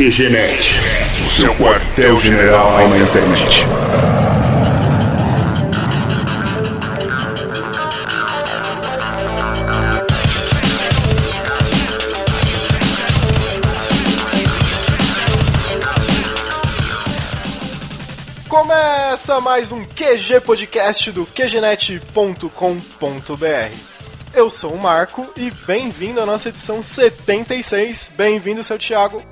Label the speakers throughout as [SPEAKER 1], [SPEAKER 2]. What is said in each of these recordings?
[SPEAKER 1] QGNet, o seu quartel-general na internet.
[SPEAKER 2] Começa mais um QG Podcast do QGNet.com.br. Eu sou o Marco e bem-vindo à nossa edição 76. Bem-vindo, seu Thiago.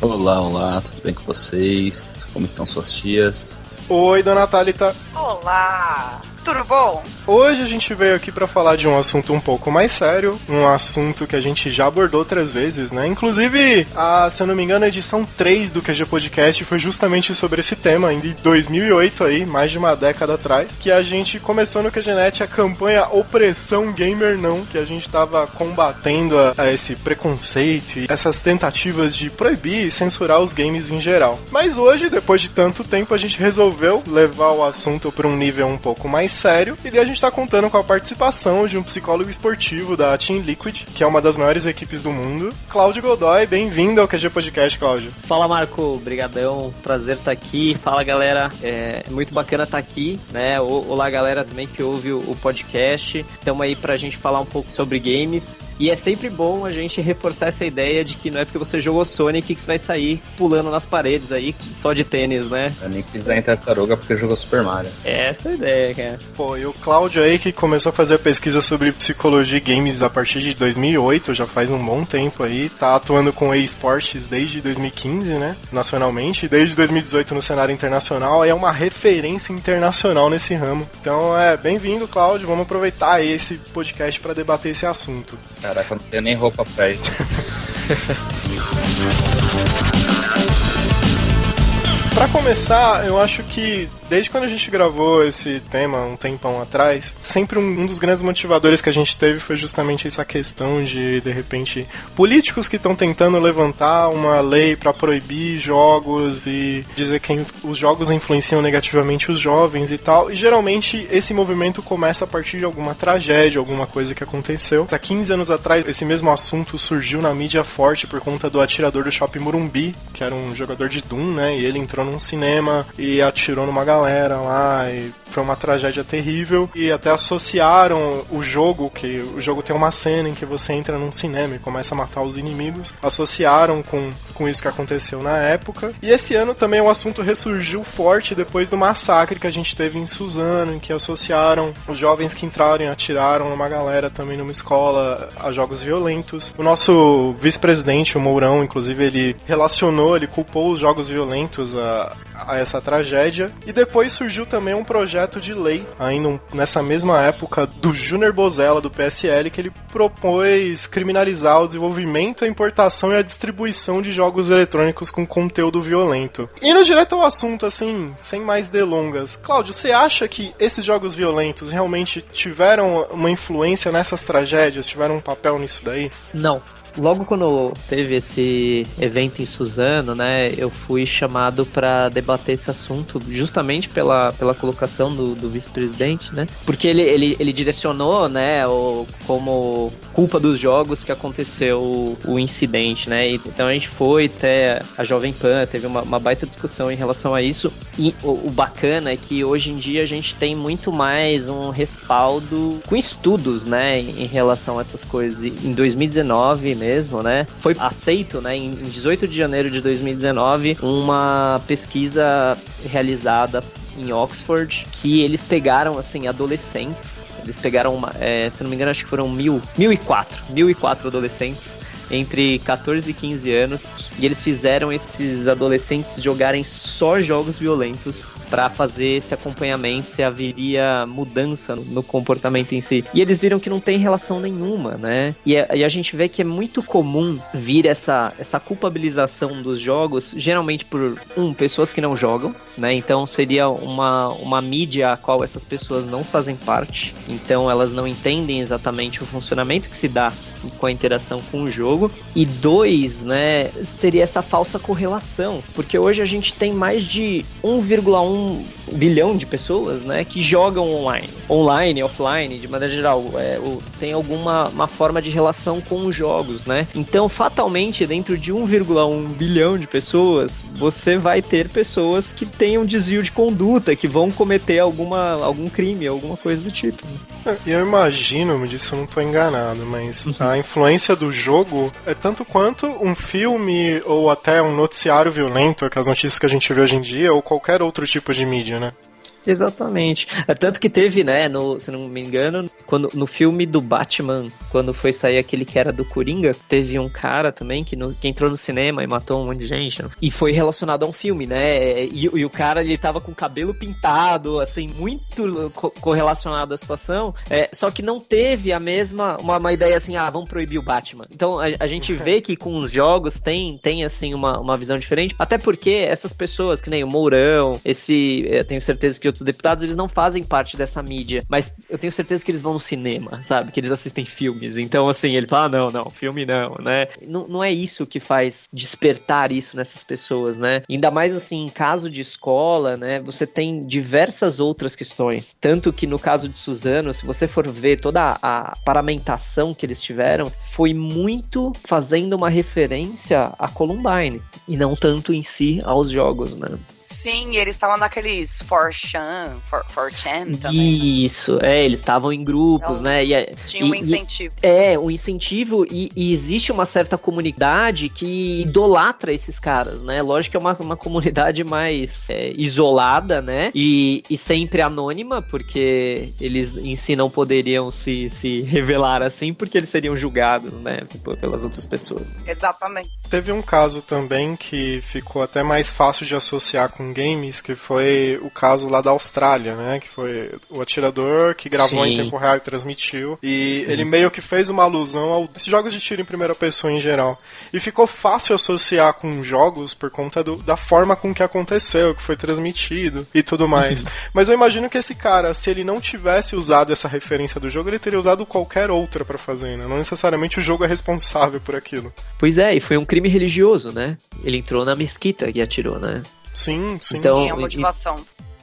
[SPEAKER 3] Olá, olá, tudo bem com vocês? Como estão suas tias?
[SPEAKER 2] Oi, dona Thalita.
[SPEAKER 4] Olá, tudo bom?
[SPEAKER 2] Hoje a gente veio aqui para falar de um assunto um pouco mais sério, um assunto que a gente já abordou outras vezes, né? Inclusive, a, se eu não me engano, a edição 3 do QG Podcast foi justamente sobre esse tema, em 2008 aí, mais de uma década atrás, que a gente começou no QGNet a campanha Opressão Gamer Não, que a gente tava combatendo a, a esse preconceito e essas tentativas de proibir e censurar os games em geral. Mas hoje, depois de tanto tempo, a gente resolveu levar o assunto para um nível um pouco mais sério e daí a gente está contando com a participação de um psicólogo esportivo da Team Liquid, que é uma das maiores equipes do mundo. Cláudio Godoy, bem-vindo ao QG Podcast, Cláudio.
[SPEAKER 5] Fala, Marco. Brigadão. Prazer estar aqui. Fala, galera. É muito bacana estar aqui, né? Olá, galera também que ouve o podcast. Estamos aí pra gente falar um pouco sobre games. E é sempre bom a gente reforçar essa ideia de que não é porque você jogou Sonic que você vai sair pulando nas paredes aí só de tênis, né?
[SPEAKER 3] Eu nem quis dar em tartaruga porque jogou Super Mario.
[SPEAKER 5] Essa é a ideia, cara.
[SPEAKER 2] Pô, e o Cláudio aí que começou a fazer a pesquisa sobre psicologia e games a partir de 2008, já faz um bom tempo aí, tá atuando com esportes desde 2015, né? Nacionalmente, desde 2018 no cenário internacional, é uma referência internacional nesse ramo. Então é bem-vindo, Cláudio. Vamos aproveitar esse podcast para debater esse assunto.
[SPEAKER 3] Caraca, eu não tenho nem roupa pra isso.
[SPEAKER 2] Para começar, eu acho que desde quando a gente gravou esse tema um tempão atrás, sempre um, um dos grandes motivadores que a gente teve foi justamente essa questão de, de repente, políticos que estão tentando levantar uma lei para proibir jogos e dizer que os jogos influenciam negativamente os jovens e tal. E geralmente esse movimento começa a partir de alguma tragédia, alguma coisa que aconteceu. Há 15 anos atrás, esse mesmo assunto surgiu na mídia forte por conta do atirador do Shopping Morumbi, que era um jogador de Doom, né? E ele entrou num cinema e atirou numa galera lá e foi uma tragédia terrível e até associaram o jogo, que o jogo tem uma cena em que você entra num cinema e começa a matar os inimigos, associaram com, com isso que aconteceu na época. E esse ano também o assunto ressurgiu forte depois do massacre que a gente teve em Suzano, em que associaram os jovens que entraram e atiraram numa galera também numa escola a jogos violentos. O nosso vice-presidente, o Mourão, inclusive, ele relacionou, ele culpou os jogos violentos a, a essa tragédia. E depois surgiu também um projeto de lei, ainda nessa mesma época, do Júnior Bozella, do PSL, que ele propôs criminalizar o desenvolvimento, a importação e a distribuição de jogos eletrônicos com conteúdo violento. Indo direto ao assunto, assim, sem mais delongas. Cláudio, você acha que esses jogos violentos realmente tiveram uma influência nessas tragédias? Tiveram um papel nisso daí?
[SPEAKER 5] Não logo quando teve esse evento em Suzano, né, eu fui chamado para debater esse assunto justamente pela, pela colocação do, do vice-presidente, né, porque ele, ele, ele direcionou, né, o, como culpa dos jogos que aconteceu o, o incidente, né, e, então a gente foi até a Jovem Pan, teve uma, uma baita discussão em relação a isso, e o, o bacana é que hoje em dia a gente tem muito mais um respaldo com estudos, né, em relação a essas coisas. E em 2019, mesmo, né? Foi aceito, né, em 18 de janeiro de 2019, uma pesquisa realizada em Oxford que eles pegaram, assim, adolescentes. Eles pegaram, uma, é, se não me engano, acho que foram mil, mil e quatro, mil e quatro adolescentes entre 14 e 15 anos e eles fizeram esses adolescentes jogarem só jogos violentos para fazer esse acompanhamento se haveria mudança no, comportamento em si. E eles viram que não tem relação nenhuma, né? E, é, e, a gente vê que é muito comum vir essa, essa culpabilização dos jogos, geralmente por, um, pessoas que não jogam, né? Então seria uma, uma mídia a qual essas pessoas não fazem parte, então elas não entendem exatamente o funcionamento que se dá com a interação com o jogo. E dois, né, seria essa falsa correlação, porque hoje a gente tem mais de 1,1 bilhão de pessoas, né, que jogam online. Online, offline, de maneira geral, é, tem alguma uma forma de relação com os jogos, né? Então, fatalmente, dentro de 1,1 bilhão de pessoas, você vai ter pessoas que tenham desvio de conduta, que vão cometer alguma, algum crime, alguma coisa do tipo.
[SPEAKER 2] É, e eu imagino, me disse eu não estou enganado, mas uhum. A influência do jogo é tanto quanto um filme ou até um noticiário violento, aquelas notícias que a gente vê hoje em dia, ou qualquer outro tipo de mídia, né?
[SPEAKER 5] Exatamente. É tanto que teve, né, no, se não me engano, quando, no filme do Batman, quando foi sair aquele que era do Coringa, teve um cara também que, no, que entrou no cinema e matou um monte de gente. E foi relacionado a um filme, né? E, e o cara, ele tava com o cabelo pintado, assim, muito co correlacionado à situação. É, só que não teve a mesma, uma, uma, ideia assim, ah, vamos proibir o Batman. Então a, a gente vê que com os jogos tem, tem assim, uma, uma visão diferente. Até porque essas pessoas, que nem o Mourão, esse, eu tenho certeza que outros deputados, eles não fazem parte dessa mídia. Mas eu tenho certeza que eles vão no cinema, sabe? Que eles assistem filmes. Então, assim, ele fala, ah, não, não, filme não, né? Não, não é isso que faz despertar isso nessas pessoas, né? Ainda mais, assim, em caso de escola, né? Você tem diversas outras questões. Tanto que no caso de Suzano, se você for ver toda a paramentação que eles tiveram, foi muito fazendo uma referência a Columbine. E não tanto em si aos jogos, né?
[SPEAKER 4] Sim, eles estavam naqueles 4chan, 4chan também.
[SPEAKER 5] Isso, é, eles estavam em grupos, então, né?
[SPEAKER 4] E, é, tinha um incentivo.
[SPEAKER 5] E, é, um incentivo e, e, existe uma certa comunidade que idolatra esses caras, né? Lógico que é uma, uma comunidade mais é, isolada, né? E, e sempre anônima, porque eles em si não poderiam se, se revelar assim, porque eles seriam julgados, né? Pelas outras pessoas.
[SPEAKER 4] Exatamente.
[SPEAKER 2] Teve um caso também que ficou até mais fácil de associar com games, que foi o caso lá da Austrália, né? Que foi o atirador que gravou Sim. em tempo real e transmitiu. E uhum. ele meio que fez uma alusão aos jogos de tiro em primeira pessoa em geral. E ficou fácil associar com jogos por conta do, da forma com que aconteceu, que foi transmitido e tudo mais. Uhum. Mas eu imagino que esse cara, se ele não tivesse usado essa referência do jogo, ele teria usado qualquer outra para fazer, né? Não necessariamente o jogo é responsável por aquilo.
[SPEAKER 5] Pois é, e foi um crime religioso, né? Ele entrou na mesquita e atirou, né?
[SPEAKER 2] Sim, sim.
[SPEAKER 4] Então, sim, é a motivação.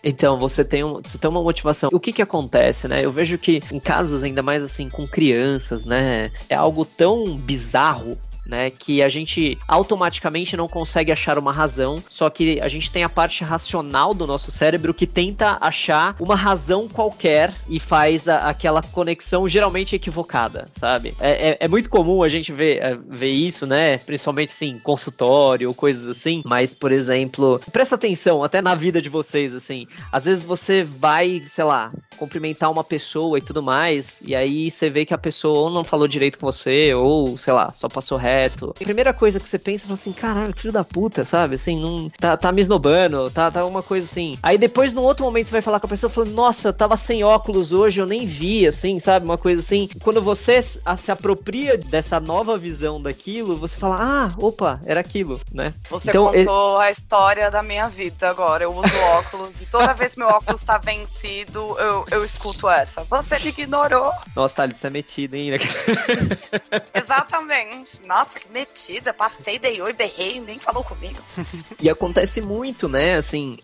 [SPEAKER 5] Então, você tem, um, você tem uma motivação. O que que acontece, né? Eu vejo que em casos ainda mais assim com crianças, né? É algo tão bizarro né? Que a gente automaticamente não consegue achar uma razão, só que a gente tem a parte racional do nosso cérebro que tenta achar uma razão qualquer e faz a, aquela conexão geralmente equivocada, sabe? É, é, é muito comum a gente ver, é, ver isso, né? Principalmente, sim, consultório coisas assim, mas, por exemplo, presta atenção até na vida de vocês, assim. Às vezes você vai, sei lá, cumprimentar uma pessoa e tudo mais, e aí você vê que a pessoa ou não falou direito com você, ou, sei lá, só passou reto. A primeira coisa que você pensa é assim, caralho, filho da puta, sabe? Assim, não. Tá, tá me esnobando, tá, tá uma coisa assim. Aí depois, num outro momento, você vai falar com a pessoa falando, nossa, tava sem óculos hoje, eu nem vi, assim, sabe? Uma coisa assim. Quando você se apropria dessa nova visão daquilo, você fala, ah, opa, era aquilo, né?
[SPEAKER 4] Você então, contou a história da minha vida agora. Eu uso óculos e toda vez que meu óculos tá vencido, eu, eu escuto essa. Você me ignorou.
[SPEAKER 5] Nossa, Thales, você é metido, hein?
[SPEAKER 4] Exatamente. Nossa, que metida, passei, dei oi, berrei, nem falou comigo.
[SPEAKER 5] e acontece muito, né, assim,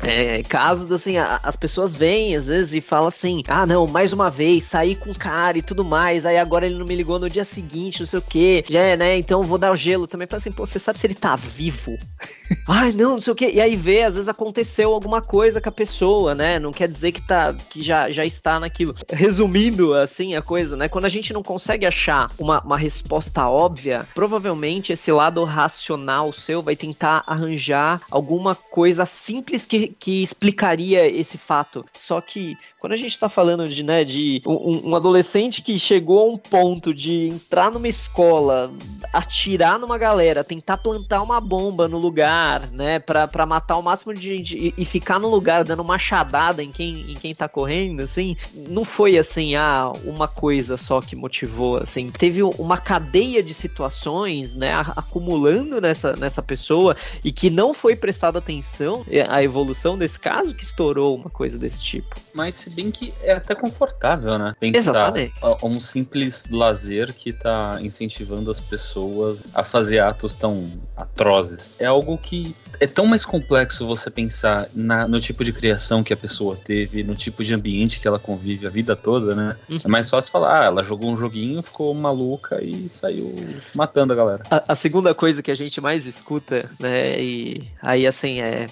[SPEAKER 5] é, casos assim, a, as pessoas vêm às vezes e falam assim: ah, não, mais uma vez, saí com o cara e tudo mais, aí agora ele não me ligou no dia seguinte, não sei o que, já é, né? Então vou dar o gelo também. Fala assim, pô, você sabe se ele tá vivo? Ai, não, não sei o que. E aí vê, às vezes aconteceu alguma coisa com a pessoa, né? Não quer dizer que tá, que já, já está naquilo. Resumindo, assim, a coisa, né? Quando a gente não consegue achar uma, uma resposta óbvia, provavelmente esse lado racional seu vai tentar arranjar alguma coisa simples que que, explicaria esse fato. Só que quando a gente está falando de, né, de um, um, adolescente que chegou a um ponto de entrar numa escola, atirar numa galera, tentar plantar uma bomba no lugar, né, pra, matar o máximo de gente e, ficar no lugar dando machadada em quem, em quem tá correndo, assim, não foi assim, ah, uma coisa só que motivou, assim, teve uma cadeia de situações, né, acumulando nessa, nessa pessoa e que não foi prestada atenção à evolução desse caso que estourou uma coisa desse tipo.
[SPEAKER 3] Mas se bem que é até confortável, né? Pensar
[SPEAKER 5] Exatamente.
[SPEAKER 3] a- um simples lazer que tá incentivando as pessoas a fazer atos tão atrozes. É algo que é tão mais complexo você pensar na- no tipo de criação que a pessoa teve, no tipo de ambiente que ela convive a vida toda, né?
[SPEAKER 5] Uhum.
[SPEAKER 3] É mais fácil falar, ah, ela jogou um joguinho, ficou maluca e saiu matando a galera.
[SPEAKER 5] A, a segunda coisa que a gente mais escuta, né, e aí assim, é.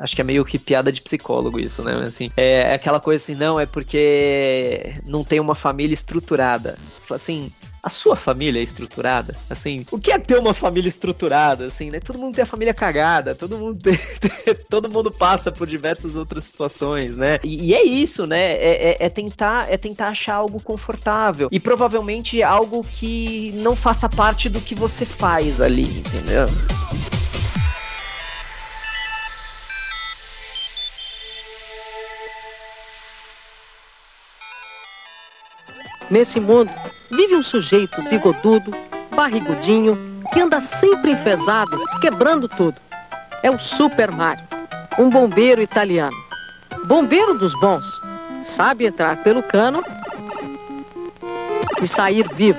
[SPEAKER 5] Acho que é meio que piada de psicólogo isso, né? Assim, é aquela coisa assim, não, é porque não tem uma família estruturada. Assim. A sua família é estruturada? Assim, o que é ter uma família estruturada? Assim, né? Todo mundo tem a família cagada, todo mundo tem- todo mundo passa por diversas outras situações, né? E, e é isso, né? É, é- é tentar, é tentar achar algo confortável e provavelmente algo que não faça parte do que você faz ali, entendeu?
[SPEAKER 6] Nesse mundo, vive um sujeito bigodudo, barrigudinho, que anda sempre enfesado, quebrando tudo. É o Super Mario, um bombeiro italiano. Bombeiro dos bons. Sabe entrar pelo cano e sair vivo.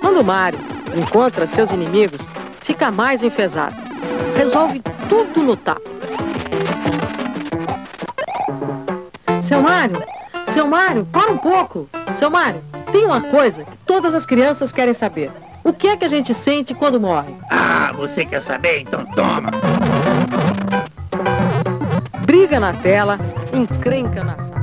[SPEAKER 6] Quando Mario encontra seus inimigos, fica mais enfesado. Resolve tudo no tapa. Seu Mário, seu Mário, para um pouco. Seu Mário, tem uma coisa que todas as crianças querem saber. O que é que a gente sente quando morre?
[SPEAKER 7] Ah, você quer saber? Então toma.
[SPEAKER 6] Briga na tela, encrenca na sala.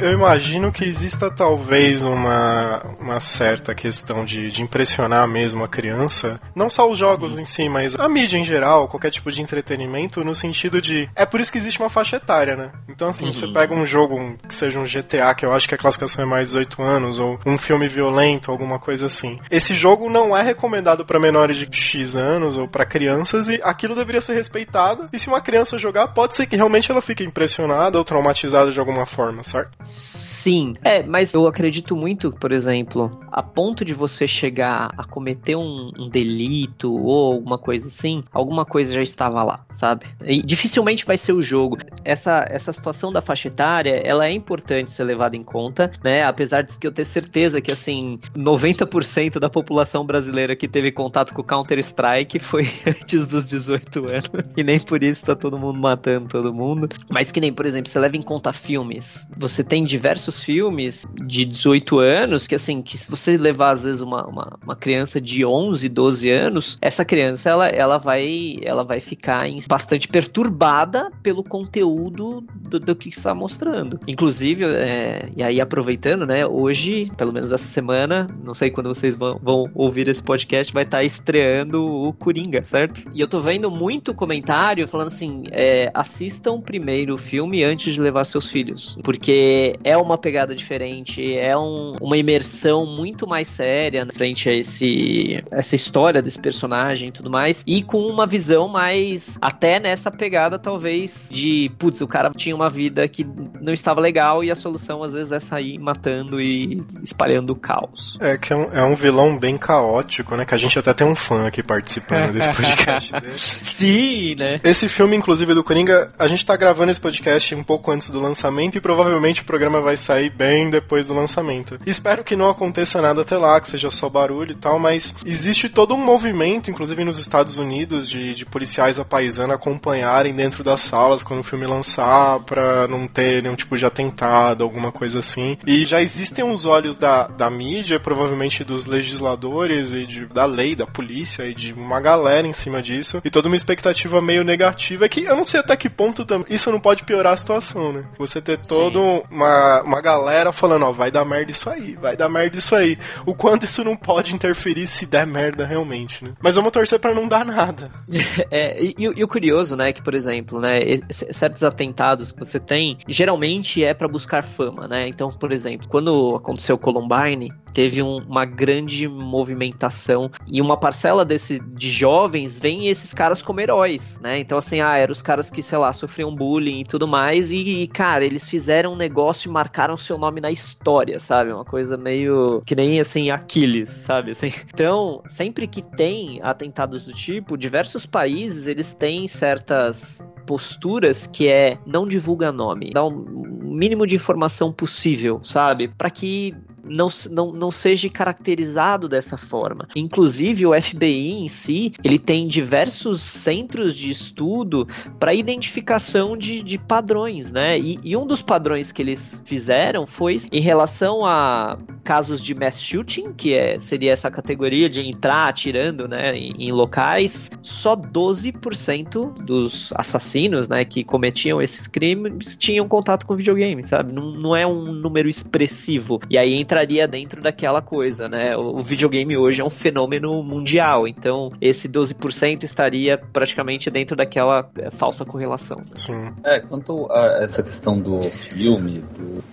[SPEAKER 2] Eu imagino que exista talvez uma, uma certa questão de, de impressionar mesmo a criança. Não só os jogos em si, mas a mídia em geral, qualquer tipo de entretenimento, no sentido de. É por isso que existe uma faixa etária, né? Então, assim, você pega um jogo que seja um GTA, que eu acho que a classificação é mais 18 anos, ou um filme violento, alguma coisa assim. Esse jogo não é recomendado para menores de X anos ou para crianças, e aquilo deveria ser respeitado. E se uma criança jogar, pode ser que realmente ela fique impressionada ou traumatizada de alguma forma, certo?
[SPEAKER 5] Sim. É, mas eu acredito muito, por exemplo, a ponto de você chegar a cometer um, um delito ou alguma coisa assim, alguma coisa já estava lá, sabe? E dificilmente vai ser o jogo. Essa, essa situação da faixa etária, ela é importante ser levada em conta, né? Apesar de que eu ter certeza que, assim, 90% da população brasileira que teve contato com Counter-Strike foi antes dos 18 anos. E nem por isso tá todo mundo matando todo mundo. Mas que nem, por exemplo, você leva em conta filmes. Você tem diversos filmes de 18 anos que, assim, que se você levar, às vezes, uma, uma, uma criança de 11, 12 anos, essa criança, ela, ela, vai, ela vai ficar em- bastante perturbada pelo conteúdo do, do que está mostrando. Inclusive, é, e aí aproveitando, né, hoje, pelo menos essa semana, não sei quando vocês vão, vão ouvir esse podcast, vai estar estreando o Coringa, certo? E eu tô vendo muito comentário falando assim, é, assistam primeiro o filme antes de levar seus filhos, porque é uma pegada diferente, é um- uma imersão muito mais séria na frente a esse, essa história desse personagem e tudo mais, e com uma visão mais, até nessa pegada talvez de, putz, o cara tinha uma vida que não estava legal e a solução às vezes é sair matando e espalhando o caos.
[SPEAKER 2] É que é um, é um vilão bem caótico, né? Que a gente até tem um fã aqui participando desse podcast dele.
[SPEAKER 5] Sim, né?
[SPEAKER 2] Esse filme, inclusive, do Coringa, a gente tá gravando esse podcast um pouco antes do lançamento e provavelmente o programa vai sair bem depois do lançamento. Espero que não aconteça nada até lá, que seja só barulho e tal, mas existe todo um movimento, inclusive nos Estados Unidos, de, de policiais à paisana acompanharem dentro das salas quando o filme lançar, pra não ter nenhum tipo de atentado, alguma coisa assim. E já existem os olhos da, da mídia, provavelmente dos legisladores e de, da lei, da polícia e de uma galera em cima disso, e toda uma expectativa meio negativa, é que eu não sei até que ponto isso não pode piorar a situação, né? Você ter toda uma, uma galera falando, ó, vai dar merda isso aí, vai dar merda isso aí. O quanto isso não pode interferir se der merda realmente, né? Mas vamos torcer pra não dar nada.
[SPEAKER 5] É, e, e o curioso, né, que por exemplo, né, certos atentados que você tem, geralmente é pra buscar fama, né? Então, por exemplo, quando aconteceu o Columbine, teve um, uma grande movimentação e uma parcela desse, de jovens vem esses caras como heróis, né? Então, assim, ah, eram os caras que, sei lá, sofriam bullying e tudo mais, e, cara, eles fizeram um negócio e marcaram seu nome na história, sabe? Uma coisa meio que nem assim, Aquiles, sabe? Assim, então, sempre que tem atentados do tipo, diversos países eles têm certas posturas que é não divulga nome, dá o um mínimo de informação possível, sabe? Para que não, não, não seja caracterizado dessa forma. Inclusive, o FBI em si, ele tem diversos centros de estudo para identificação de, de padrões, né? E, e, um dos padrões que eles fizeram foi em relação a casos de mass shooting, que é, seria essa categoria de entrar atirando né, em, em locais, só 12% dos assassinos né, que cometiam esses crimes tinham contato com videogame, sabe? Não, não é um número expressivo. E aí entraria dentro daquela coisa, né? O, o videogame hoje é um fenômeno mundial, então esse 12% estaria praticamente dentro daquela é, falsa correlação.
[SPEAKER 2] Sim.
[SPEAKER 3] É, quanto a essa questão do filme,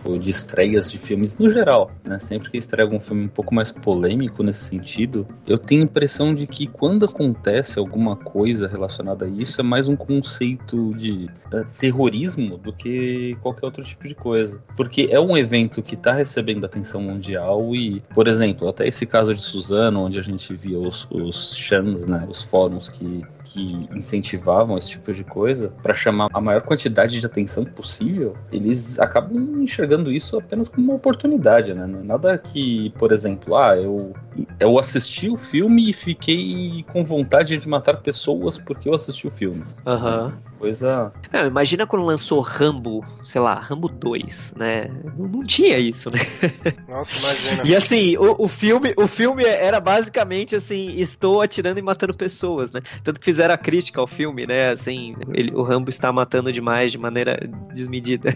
[SPEAKER 3] do, de estreias de filmes no geral, né? Sempre que estreia algum filme um pouco mais polêmico nesse sentido, eu tenho a impressão de que quando acontece alguma coisa relacionada a isso, é mais um conceito de uh, terrorismo do que qualquer outro tipo de coisa. Porque é um evento que está recebendo atenção mundial e, por exemplo, até esse caso de Suzano, onde a gente via os, os chans, né, os fóruns que, que incentivavam esse tipo de coisa, para chamar a maior quantidade de atenção possível, eles acabam enxergando isso apenas como uma oportunidade, né? Não é nada que, por exemplo, ah, eu, eu assisti o filme e fiquei com vontade de matar pessoas porque eu assisti o filme.
[SPEAKER 5] Aham. Uhum
[SPEAKER 3] coisa.
[SPEAKER 5] Não, imagina quando lançou Rambo, sei lá, Rambo 2, né? Não, não tinha isso, né?
[SPEAKER 2] Nossa, imagina.
[SPEAKER 5] e assim, o, o, filme, o filme era basicamente assim, estou atirando e matando pessoas, né? Tanto que fizeram a crítica ao filme, né? Assim, ele, o Rambo está matando demais de maneira desmedida.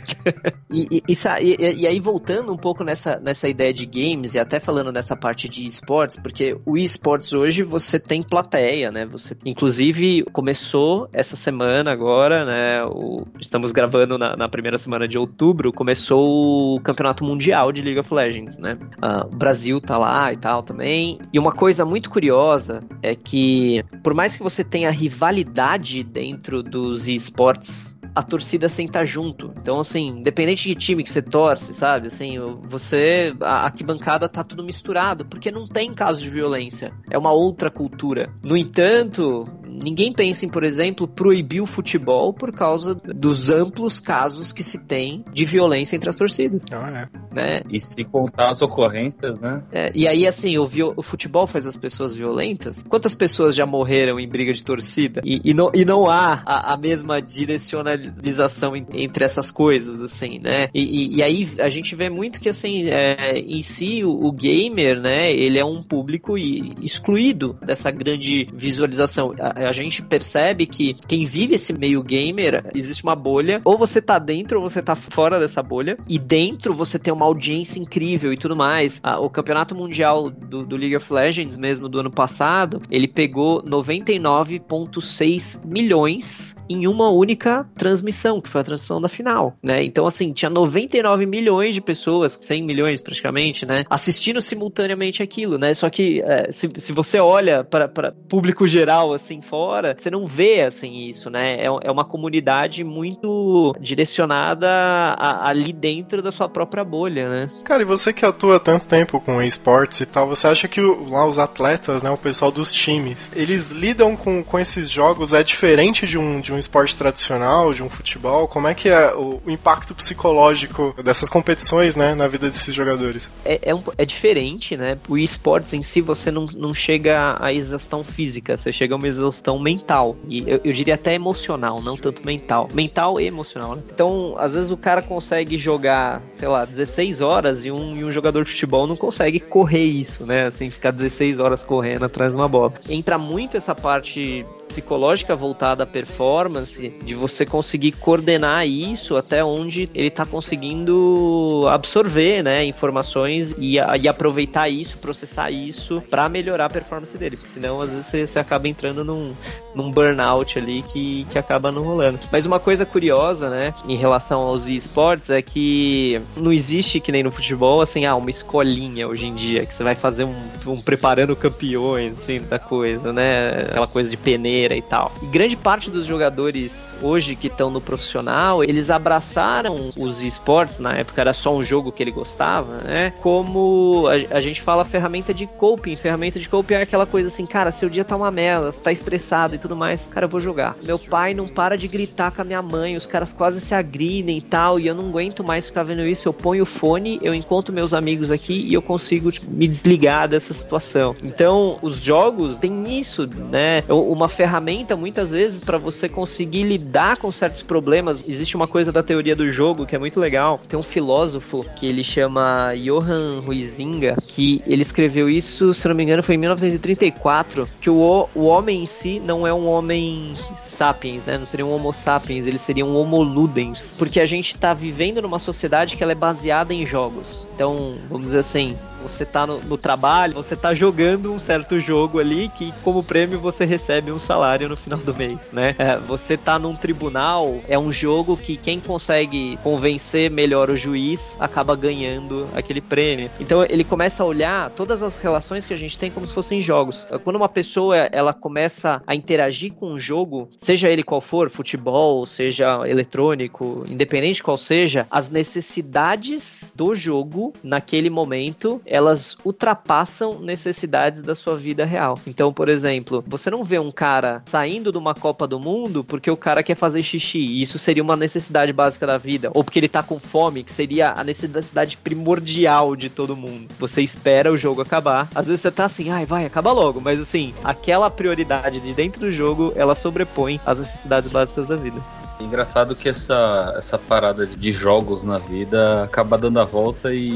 [SPEAKER 5] e, e, e, e, aí, voltando um pouco nessa, nessa ideia de games, e até falando nessa parte de esportes, porque o esportes hoje você tem plateia, né? Você, inclusive, começou essa semana agora né? O, estamos gravando na, na, primeira semana de outubro, começou o campeonato mundial de League of Legends, né? Uh, o Brasil tá lá e tal também. E uma coisa muito curiosa é que, por mais que você tenha rivalidade dentro dos esportes a torcida senta junto. Então, assim, independente de time que você torce, sabe? Assim, você. A arquibancada tá tudo misturado, porque não tem caso de violência. É uma outra cultura. No entanto, ninguém pensa em, por exemplo, proibir o futebol por causa dos amplos casos que se tem de violência entre as torcidas.
[SPEAKER 2] Ah,
[SPEAKER 3] é. Né? E se contar as ocorrências, né?
[SPEAKER 5] É, e aí, assim, o, o, futebol faz as pessoas violentas. Quantas pessoas já morreram em briga de torcida? E, e, não, e não há a, a mesma direcionalização entre essas coisas, assim, né? E, e, e, aí a gente vê muito que, assim, é, em si, o, o, gamer, né, ele é um público excluído dessa grande visualização. A, a gente percebe que quem vive esse meio gamer, existe uma bolha, ou você tá dentro ou você tá fora dessa bolha, e dentro você tem uma audiência incrível e tudo mais. Ah, o campeonato mundial do, do League of Legends, mesmo do ano passado, ele pegou 99,6 milhões em uma única transmissão, que foi a transmissão da final, né? Então, assim, tinha 99 milhões de pessoas, 100 milhões praticamente, né? Assistindo simultaneamente aquilo, né? Só que é, se, se você olha para público geral, assim, fora, você não vê assim isso, né? É, é uma comunidade muito direcionada a, ali dentro da sua própria bolha, né?
[SPEAKER 2] Cara, e você que atua tanto tempo com esportes e tal, você acha que o, lá os atletas, né, o pessoal dos times, eles lidam com, com esses jogos é diferente de um, de um esporte tradicional, de um futebol? Como é que é o, o impacto psicológico dessas competições, né, na vida desses jogadores?
[SPEAKER 5] É, é, um, é diferente, né? O esportes em si você não, não chega à exaustão física, você chega a uma exaustão mental. E eu, eu, diria até emocional, não tanto mental. Mental e emocional, né? Então, às vezes o cara consegue jogar, sei lá, 16 horas e um, e um jogador de futebol não consegue correr isso, né? Assim, ficar 16 horas correndo atrás de uma bola. Entra muito essa parte psicológica voltada à performance, de você conseguir coordenar isso até onde ele está conseguindo absorver, né, informações e, e aproveitar isso, processar isso para melhorar a performance dele, porque senão às vezes você, você acaba entrando num, num burnout ali que, que acaba não rolando. Mas uma coisa curiosa, né, em relação aos esportes é que não existe que nem no futebol, assim, ah, uma escolinha hoje em dia que você vai fazer um, um preparando campeões, assim, da coisa, né, aquela coisa de peneira e tal. E grande parte dos jogadores hoje que estão no profissional, eles abraçaram os esportes, na época era só um jogo que ele gostava, né, como a, a gente fala ferramenta de coping, ferramenta de coping é aquela coisa assim, cara, seu dia tá uma merda, você tá estressado e tudo mais, cara, eu vou jogar. Meu pai não para de gritar com a minha mãe, os caras quase se agridem e tal, e eu não aguento mais ficar vendo isso. Eu ponho o fone, eu encontro meus amigos aqui e eu consigo tipo, me desligar dessa situação. Então, os jogos têm isso, né? Uma ferramenta muitas vezes para você conseguir lidar com certos problemas. Existe uma coisa da teoria do jogo que é muito legal. Tem um filósofo que ele chama Johan Huizinga, que ele escreveu isso, se não me engano, foi em 1934, que o, o homem em si não é um homem sapiens, né? Não seria um homo sapiens, ele seria um homo ludens, porque a gente tá vivendo numa sociedade que ela é baseada em jogos. Então, vamos dizer assim, você tá no, no, trabalho, você tá jogando um certo jogo ali que, como prêmio, você recebe um salário no final do mês, né? É, você tá num tribunal, é um jogo que quem consegue convencer melhor o juiz acaba ganhando aquele prêmio. Então ele começa a olhar todas as relações que a gente tem como se fossem jogos. Quando uma pessoa ela começa a interagir com um jogo, seja ele qual for, futebol, seja eletrônico, independente qual seja, as necessidades do jogo naquele momento elas ultrapassam necessidades da sua vida real. Então, por exemplo, você não vê um cara saindo de uma Copa do Mundo porque o cara quer fazer xixi, e isso seria uma necessidade básica da vida, ou porque ele tá com fome, que seria a necessidade primordial de todo mundo. Você espera o jogo acabar, às vezes você tá assim, ai, vai, acaba logo, mas assim, aquela prioridade de dentro do jogo, ela sobrepõe as necessidades básicas da vida.
[SPEAKER 3] Engraçado que essa, essa parada de jogos na vida acaba dando a volta e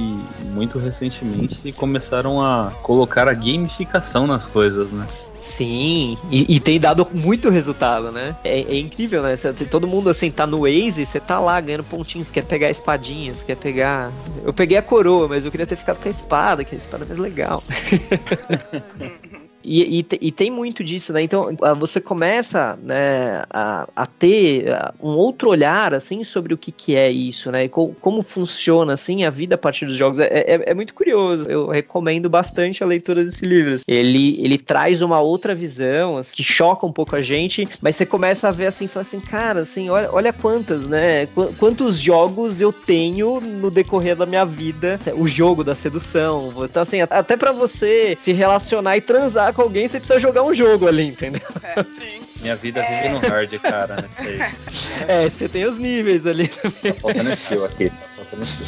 [SPEAKER 3] muito recentemente começaram a colocar a gamificação nas coisas, né?
[SPEAKER 5] Sim, e, e, tem dado muito resultado, né? É, é incrível, né? Cê, todo mundo assim tá no Waze, você tá lá ganhando pontinhos, quer pegar espadinhas, quer pegar. Eu peguei a coroa, mas eu queria ter ficado com a espada, que a espada é mais legal. E, e, e, tem muito disso, né? Então ah, você começa né, a, a, ter ah, um outro olhar assim sobre o que, que é isso, né? E como, como funciona assim a vida a partir dos jogos. É, é, é, muito curioso. Eu recomendo bastante a leitura desse livro. Ele, ele traz uma outra visão assim, que choca um pouco a gente, mas você começa a ver assim, fala assim, cara, assim, olha, olha quantas, né? Qu quantos jogos eu tenho no decorrer da minha vida? O jogo da sedução. Então, assim, até para você se relacionar e transar com alguém, você precisa jogar um jogo ali, entendeu?
[SPEAKER 3] É, sim. Minha vida é... vive no hard, cara, né?
[SPEAKER 5] É, você tem os níveis ali
[SPEAKER 3] também. Tá faltando skill aqui, tá faltando skill.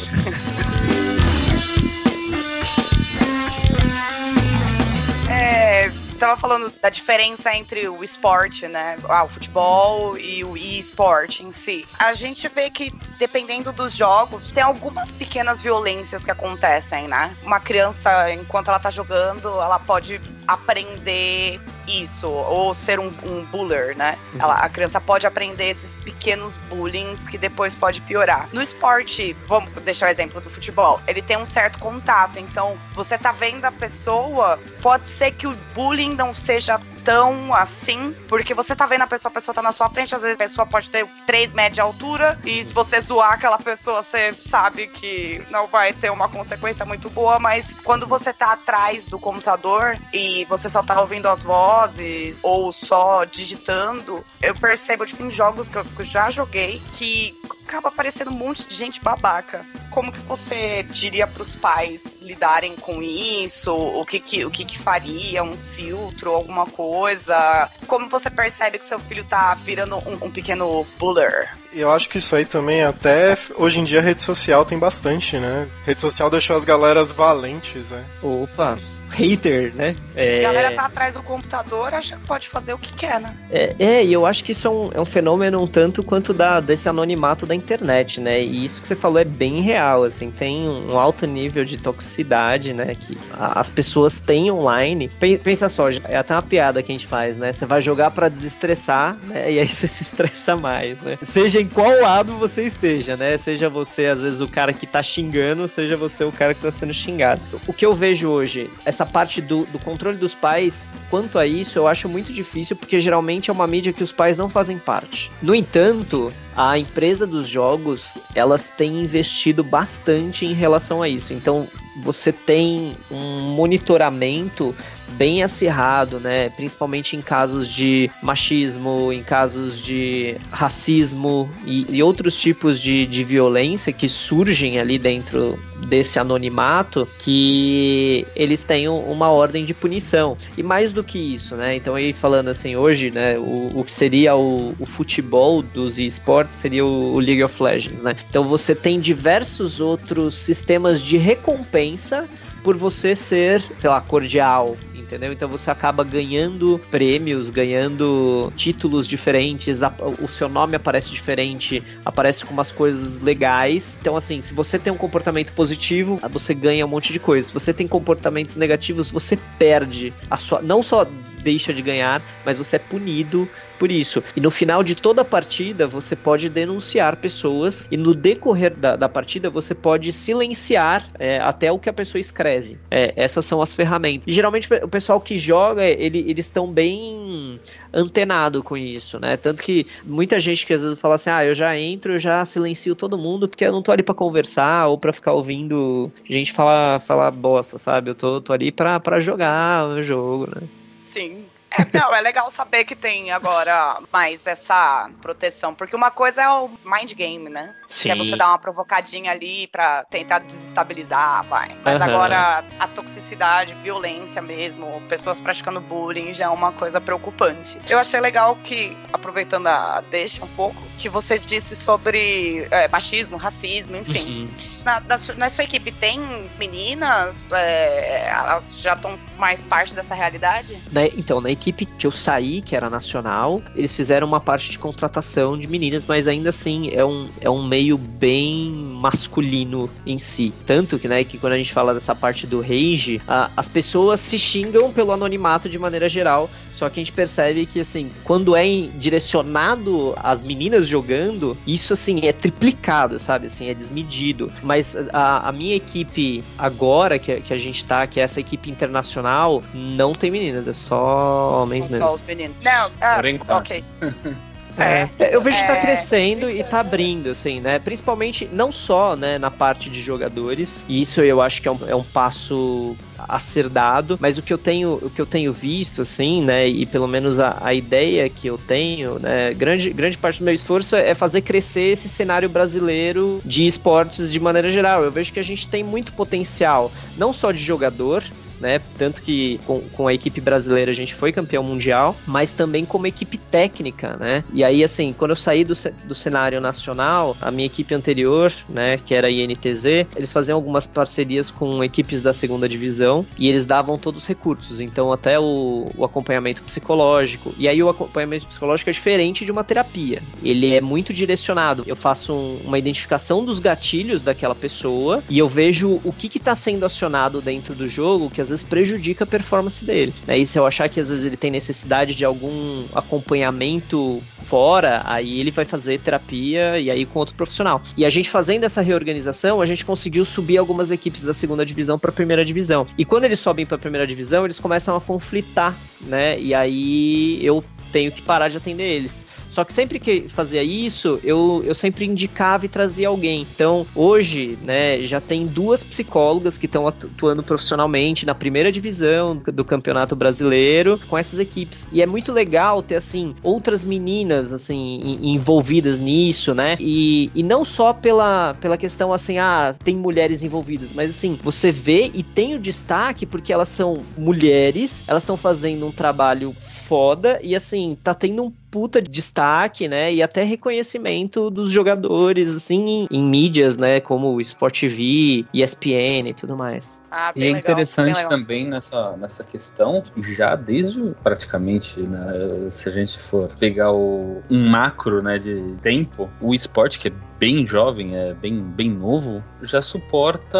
[SPEAKER 4] É tava falando da diferença entre o esporte, né? Ah, o futebol e o e-sport em si. A gente vê que, dependendo dos jogos, tem algumas pequenas violências que acontecem, né? Uma criança, enquanto ela tá jogando, ela pode aprender isso, ou ser um, um buller, né? Uhum. Ela, a criança pode aprender esses pequenos bullying que depois pode piorar. No esporte, vamos deixar o exemplo do futebol, ele tem um certo contato, então você tá vendo a pessoa, pode ser que o bullying não seja tão assim, porque você tá vendo a pessoa, a pessoa tá na sua frente, às vezes a pessoa pode ter 3 metros de altura, e se você zoar aquela pessoa, você sabe que não vai ter uma consequência muito boa, mas quando você tá atrás do computador e você só tá ouvindo as vozes ou só digitando, eu percebo, tipo, em jogos que eu já joguei, que acaba aparecendo um monte de gente babaca. Como que você diria para os pais lidarem com isso? O que que, o que que faria? Um filtro, alguma coisa? Como você percebe que seu filho tá virando um, um pequeno buller?
[SPEAKER 2] Eu acho que isso aí também, até hoje em dia, a rede social tem bastante, né? A rede social deixou as galeras valentes, né?
[SPEAKER 5] Opa, hater, né?
[SPEAKER 4] É... A galera tá atrás do computador, acha que pode fazer o que quer, né?
[SPEAKER 5] É, é e eu acho que isso é um, é um fenômeno um tanto quanto da, desse anonimato da internet, né? E isso que você falou é bem real, assim, tem um alto nível de toxicidade, né? Que a, as pessoas têm online. Pensa só, é até uma piada que a gente faz, né? Você vai jogar para desestressar, né? E aí você se estressa mais, né? Seja em qual lado você esteja, né? Seja você, às vezes, o cara que tá xingando, seja você o cara que tá sendo xingado. O que eu vejo hoje é essa parte do, do controle dos pais, quanto a isso, eu acho muito difícil, porque geralmente é uma mídia que os pais não fazem parte. No entanto, a empresa dos jogos, elas têm investido bastante em relação a isso. Então, você tem um monitoramento bem acirrado, né? Principalmente em casos de machismo, em casos de racismo e, e outros tipos de, de violência que surgem ali dentro desse anonimato, que eles têm uma ordem de punição. E mais do que isso, né? Então aí falando assim, hoje, né? O, o que seria o, o futebol dos esportes seria o, o League of Legends, né? Então você tem diversos outros sistemas de recompensa por você ser, sei lá, cordial, entendeu? Então você acaba ganhando prêmios, ganhando títulos diferentes, o seu nome aparece diferente, aparece com umas coisas legais. Então, assim, se você tem um comportamento positivo, você ganha um monte de coisas. Se você tem comportamentos negativos, você perde a sua. Não só deixa de ganhar, mas você é punido por isso. E no final de toda a partida, você pode denunciar pessoas e no decorrer da, da partida você pode silenciar é, até o que a pessoa escreve. É, essas são as ferramentas. E geralmente o pessoal que joga, ele, eles estão bem antenado com isso, né? Tanto que muita gente que às vezes fala assim, ah, eu já entro, eu já silencio todo mundo porque eu não tô ali para conversar ou para ficar ouvindo gente falar, falar bosta, sabe? Eu tô, tô ali pra, pra jogar o jogo, né?
[SPEAKER 4] Sim, é, não, é legal saber que tem agora mais essa proteção, porque uma coisa é o mind game, né? Sim. Que é você dar uma provocadinha ali pra tentar desestabilizar, vai. Mas uhum. agora a toxicidade, violência mesmo, pessoas praticando bullying já é uma coisa preocupante. Eu achei legal que, aproveitando a deixa um pouco, que você disse sobre é, machismo, racismo, enfim. Uhum. Na, na, na, sua equipe tem meninas? É, elas já estão mais parte dessa realidade?
[SPEAKER 5] então, na equipe que eu saí, que era nacional, eles fizeram uma parte de contratação de meninas, mas ainda assim é um, é um meio bem masculino em si. Tanto que, né, que quando a gente fala dessa parte do rage, a, as pessoas se xingam pelo anonimato de maneira geral, só que a gente percebe que, assim, quando é direcionado às meninas jogando, isso, assim, é triplicado, sabe? Assim, é desmedido. Mas a, a minha equipe agora, que, que a gente tá, que é essa equipe internacional, não tem meninas, é só homens São mesmo.
[SPEAKER 4] Só os meninos. Não, ah, ok.
[SPEAKER 5] É, é, eu vejo que tá é. crescendo e tá abrindo, assim, né? Principalmente, não só né, na parte de jogadores, e isso eu acho que é um, é um passo a ser dado, mas o que eu tenho, o que eu tenho visto, assim, né, e pelo menos a, a ideia que eu tenho, né, grande, grande parte do meu esforço é fazer crescer esse cenário brasileiro de esportes de maneira geral. Eu vejo que a gente tem muito potencial, não só de jogador, né? Tanto que com, com a equipe brasileira a gente foi campeão mundial, mas também como equipe técnica, né? E aí, assim, quando eu saí do, do cenário nacional, a minha equipe anterior, né, que era a INTZ, eles faziam algumas parcerias com equipes da segunda divisão e eles davam todos os recursos, então até o, o acompanhamento psicológico. E aí o acompanhamento psicológico é diferente de uma terapia. Ele é muito direcionado. Eu faço um, uma identificação dos gatilhos daquela pessoa e eu vejo o que está sendo acionado dentro do jogo que às vezes prejudica a performance dele. Né? E se eu achar que às vezes ele tem necessidade de algum acompanhamento fora, aí ele vai fazer terapia e aí com outro profissional. E a gente fazendo essa reorganização, a gente conseguiu subir algumas equipes da segunda divisão para a primeira divisão. E quando eles sobem para a primeira divisão, eles começam a conflitar, né? E aí eu tenho que parar de atender eles. Só que sempre que fazia isso, eu, eu sempre indicava e trazia alguém. Então, hoje, né, já tem duas psicólogas que estão atuando profissionalmente na primeira divisão do Campeonato Brasileiro com essas equipes. E é muito legal ter, assim, outras meninas, assim, envolvidas nisso, né? E, e não só pela, pela questão, assim, ah, tem mulheres envolvidas, mas, assim, você vê e tem o destaque porque elas são mulheres, elas estão fazendo um trabalho foda e, assim, tá tendo um puta destaque, né? E até reconhecimento dos jogadores, assim, em, em mídias, né? Como o Sport TV, ESPN e tudo mais.
[SPEAKER 4] Ah,
[SPEAKER 3] E
[SPEAKER 4] bem
[SPEAKER 3] é
[SPEAKER 4] legal,
[SPEAKER 3] interessante também nessa, nessa questão, já desde praticamente, né, se a gente for pegar o, um macro né, de tempo, o esporte, que é bem jovem, é bem, bem novo, já suporta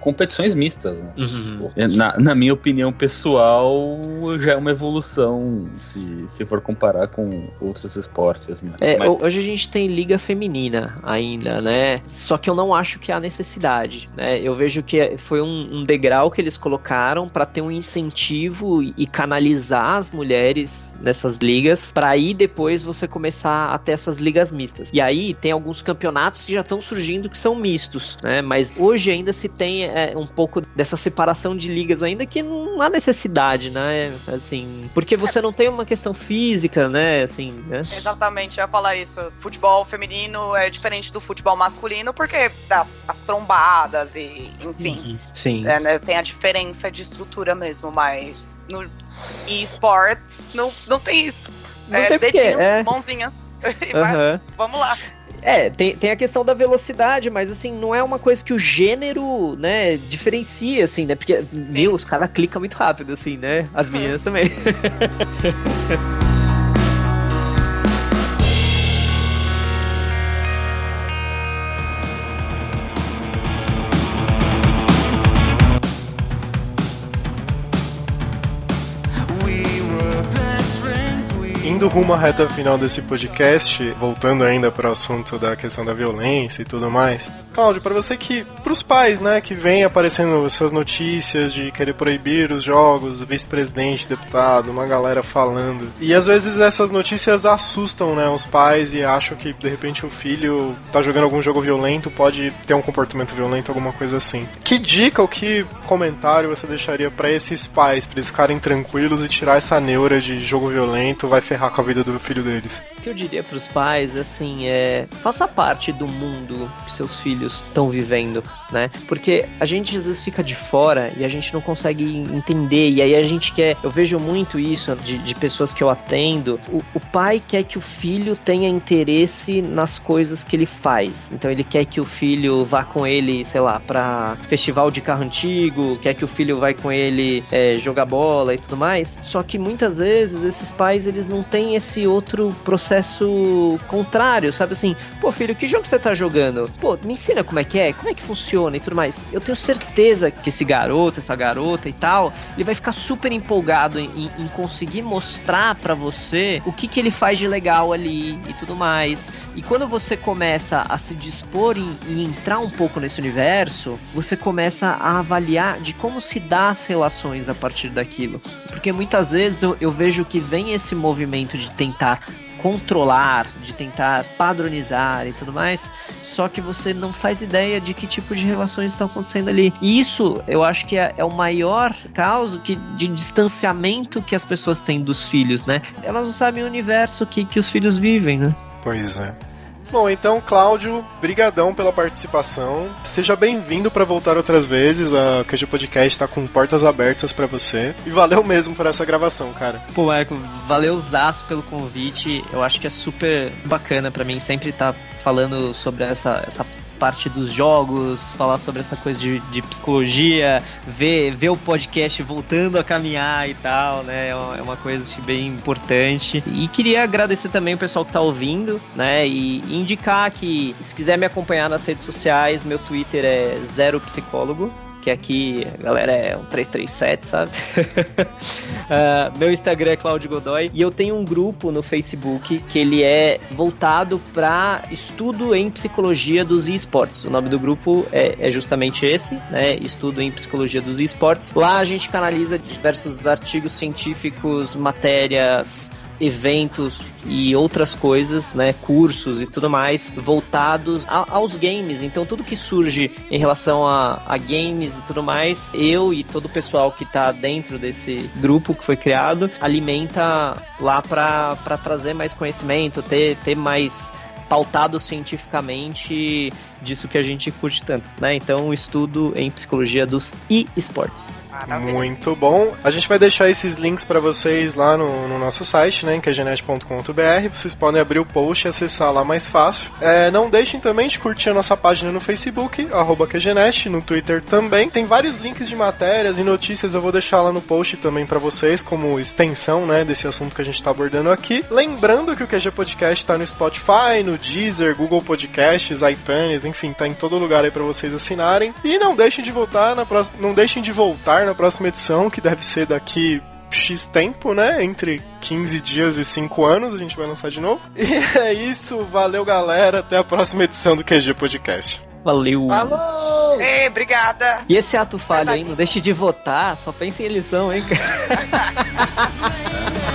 [SPEAKER 3] competições mistas. Né?
[SPEAKER 5] Uhum.
[SPEAKER 3] Na, na minha opinião pessoal, já é uma evolução se, se for comparar com outros esportes. Né?
[SPEAKER 5] É,
[SPEAKER 3] Mas-
[SPEAKER 5] hoje a gente tem liga feminina ainda, né? Só que eu não acho que há necessidade, né? Eu vejo que foi um, um degrau que eles colocaram para ter um incentivo e canalizar as mulheres nessas ligas, para aí depois você começar a ter essas ligas mistas. E aí tem alguns campeonatos que já estão surgindo que são mistos, né? Mas hoje ainda se tem é, um pouco dessa separação de ligas ainda que não há necessidade, né? Assim, porque você não tem uma questão física, né? Assim, né?
[SPEAKER 4] Exatamente, eu ia falar isso. Futebol feminino é diferente do futebol masculino porque dá as trombadas e, enfim,
[SPEAKER 5] Sim.
[SPEAKER 4] é, né, tem a diferença de estrutura mesmo, mas no esportes não, não tem isso.
[SPEAKER 5] Não
[SPEAKER 4] é,
[SPEAKER 5] tem
[SPEAKER 4] dedinhos,
[SPEAKER 5] é.
[SPEAKER 4] mãozinhas. E
[SPEAKER 5] Aham.
[SPEAKER 4] Vamos lá.
[SPEAKER 5] É, tem, tem a questão da velocidade, mas assim, não é uma coisa que o gênero, né, diferencia, assim, né? Porque, meu, os caras clicam muito rápido, assim, né? As meninas também.
[SPEAKER 2] rumo à reta final desse podcast, voltando ainda para o assunto da questão da violência e tudo mais. Cláudio, para você que, para os pais, né, que vem aparecendo essas notícias de querer proibir os jogos, vice-presidente, deputado, uma galera falando. E às vezes essas notícias assustam, né, os pais e acham que de repente o filho tá jogando algum jogo violento, pode ter um comportamento violento, alguma coisa assim. Que dica ou que comentário você deixaria para esses pais, para eles ficarem tranquilos e tirar essa neura de jogo violento, vai ferrar com a vida do filho deles?
[SPEAKER 5] O que eu diria pros pais, assim, é. Faça parte do mundo que seus filhos estão vivendo, né? Porque a gente às vezes fica de fora e a gente não consegue entender. E aí a gente quer. Eu vejo muito isso de, de pessoas que eu atendo. O, o pai quer que o filho tenha interesse nas coisas que ele faz. Então ele quer que o filho vá com ele, sei lá, pra festival de carro antigo, quer que o filho vá com ele é, jogar bola e tudo mais. Só que muitas vezes esses pais eles não têm esse outro processo contrário, sabe assim? Pô, filho, que jogo você tá jogando? Pô, me ensina como é que é, como é que funciona e tudo mais. Eu tenho certeza que esse garoto, essa garota e tal, ele vai ficar super empolgado em, em- conseguir mostrar pra você o que, que ele faz de legal ali e tudo mais. E quando você começa a se dispor em, em entrar um pouco nesse universo, você começa a avaliar de como se dá as relações a partir daquilo. Porque muitas vezes eu, eu vejo que vem esse movimento de tentar controlar, de tentar padronizar e tudo mais. Só que você não faz ideia de que tipo de relações estão acontecendo ali. E isso eu acho que é, é o maior caso que, de distanciamento que as pessoas têm dos filhos, né? Elas não sabem o universo que, que os filhos vivem, né?
[SPEAKER 2] Pois é. Bom, então, Cláudio, brigadão pela participação. Seja bem-vindo para voltar outras vezes. A QG Podcast tá com portas abertas para você. E valeu mesmo por essa gravação, cara.
[SPEAKER 5] Pô, Marco, valeu zaço pelo convite. Eu acho que é super bacana pra mim sempre estar falando sobre essa, essa parte dos jogos, falar sobre essa coisa de, de psicologia, ver, ver o podcast voltando a caminhar e tal, né? É uma, é uma coisa assim, bem importante. E queria agradecer também o pessoal que tá ouvindo, né? E indicar que se quiser me acompanhar nas redes sociais, meu Twitter é Zero Psicólogo. Que aqui a galera é um 337, sabe? Ah, meu Instagram é Claudio Godoy e eu tenho um grupo no Facebook que ele é voltado para estudo em psicologia dos esportes. O nome do grupo é, é justamente esse, né? Estudo em psicologia dos esportes. Lá a gente canaliza diversos artigos científicos, matérias eventos e outras coisas, né, cursos e tudo mais voltados a- aos games. Então tudo que surge em relação a, a games e tudo mais, eu e todo o pessoal que tá dentro desse grupo que foi criado alimenta lá para trazer mais conhecimento, ter, ter mais pautado cientificamente disso que a gente curte tanto, né? Então, o estudo em psicologia dos e-sports.
[SPEAKER 4] Maravilha.
[SPEAKER 2] Muito bom. A gente vai deixar esses links para vocês lá no, no nosso site, né, que é genet.com.br. Vocês podem abrir o post e acessar lá mais fácil. É, não deixem também de curtir a nossa página no Facebook, arroba QGNet, no Twitter também. Tem vários links de matérias e notícias, eu vou deixar lá no post também para vocês, como extensão, né, desse assunto que a gente tá abordando aqui. Lembrando que o QG Podcast tá no Spotify, no Deezer, Google Podcasts, iTunes, enfim, tá em todo lugar aí para vocês assinarem. E não deixem de voltar na próxima, não deixem de voltar na próxima edição, que deve ser daqui X tempo, né? Entre 15 dias e 5 anos, a gente vai lançar de novo. E é isso, valeu galera, até a próxima edição do QG Podcast.
[SPEAKER 5] Valeu!
[SPEAKER 4] Ei, obrigada.
[SPEAKER 5] E esse ato falho aí, não deixe de votar, só pense em eleição, hein, cara?